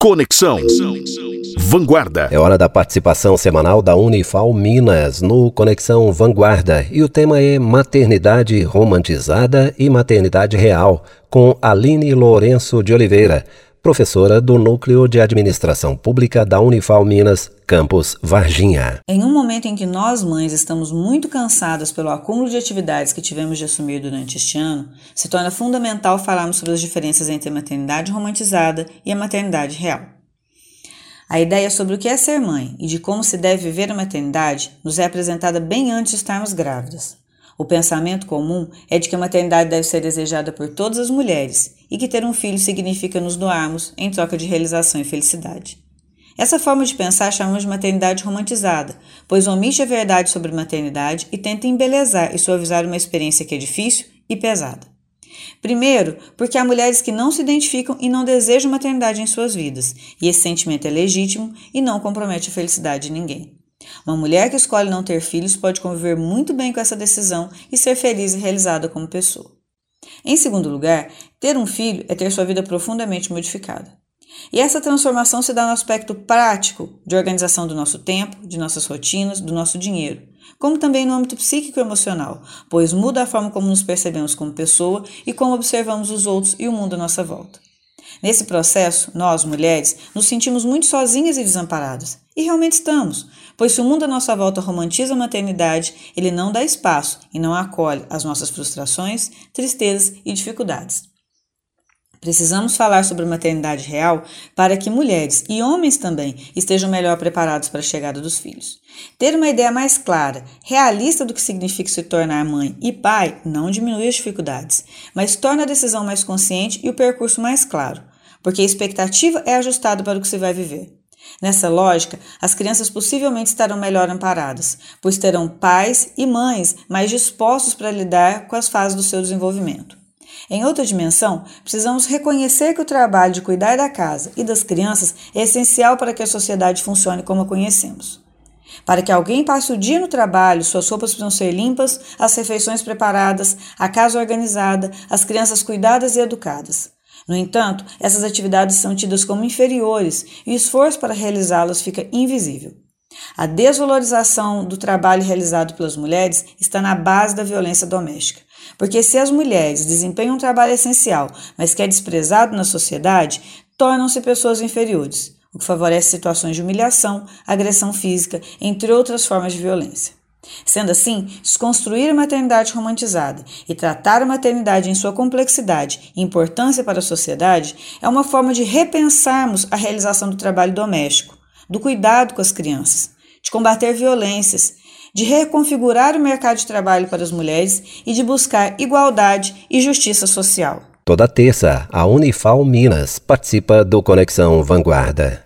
Conexão. Vanguarda. É hora da participação semanal da Unifal Minas no Conexão Vanguarda. E o tema é Maternidade Romantizada e Maternidade Real, com Aline Lourenço de Oliveira professora do Núcleo de Administração Pública da Unifal Minas, campus Varginha. Em um momento em que nós, mães, estamos muito cansadas pelo acúmulo de atividades que tivemos de assumir durante este ano, se torna fundamental falarmos sobre as diferenças entre a maternidade romantizada e a maternidade real. A ideia sobre o que é ser mãe e de como se deve viver a maternidade nos é apresentada bem antes de estarmos grávidas. O pensamento comum é de que a maternidade deve ser desejada por todas as mulheres e que ter um filho significa nos doarmos em troca de realização e felicidade. Essa forma de pensar chamamos de maternidade romantizada, pois omite a verdade sobre maternidade e tenta embelezar e suavizar uma experiência que é difícil e pesada. Primeiro, porque há mulheres que não se identificam e não desejam maternidade em suas vidas, e esse sentimento é legítimo e não compromete a felicidade de ninguém. Uma mulher que escolhe não ter filhos pode conviver muito bem com essa decisão e ser feliz e realizada como pessoa. Em segundo lugar, ter um filho é ter sua vida profundamente modificada. E essa transformação se dá no aspecto prático de organização do nosso tempo, de nossas rotinas, do nosso dinheiro, como também no âmbito psíquico e emocional, pois muda a forma como nos percebemos como pessoa e como observamos os outros e o mundo à nossa volta. Nesse processo, nós, mulheres, nos sentimos muito sozinhas e desamparadas. E realmente estamos, pois se o mundo à nossa volta romantiza a maternidade, ele não dá espaço e não acolhe as nossas frustrações, tristezas e dificuldades. Precisamos falar sobre a maternidade real para que mulheres e homens também estejam melhor preparados para a chegada dos filhos. Ter uma ideia mais clara, realista do que significa se tornar mãe e pai não diminui as dificuldades, mas torna a decisão mais consciente e o percurso mais claro, porque a expectativa é ajustada para o que se vai viver. Nessa lógica, as crianças possivelmente estarão melhor amparadas, pois terão pais e mães mais dispostos para lidar com as fases do seu desenvolvimento. Em outra dimensão, precisamos reconhecer que o trabalho de cuidar da casa e das crianças é essencial para que a sociedade funcione como a conhecemos. Para que alguém passe o dia no trabalho, suas roupas precisam ser limpas, as refeições preparadas, a casa organizada, as crianças cuidadas e educadas. No entanto, essas atividades são tidas como inferiores e o esforço para realizá-las fica invisível. A desvalorização do trabalho realizado pelas mulheres está na base da violência doméstica. Porque se as mulheres desempenham um trabalho essencial, mas que é desprezado na sociedade, tornam-se pessoas inferiores, o que favorece situações de humilhação, agressão física, entre outras formas de violência. Sendo assim, desconstruir a maternidade romantizada e tratar a maternidade em sua complexidade e importância para a sociedade é uma forma de repensarmos a realização do trabalho doméstico, do cuidado com as crianças, de combater violências de reconfigurar o mercado de trabalho para as mulheres e de buscar igualdade e justiça social. Toda terça, a Unifal Minas participa do Conexão Vanguarda.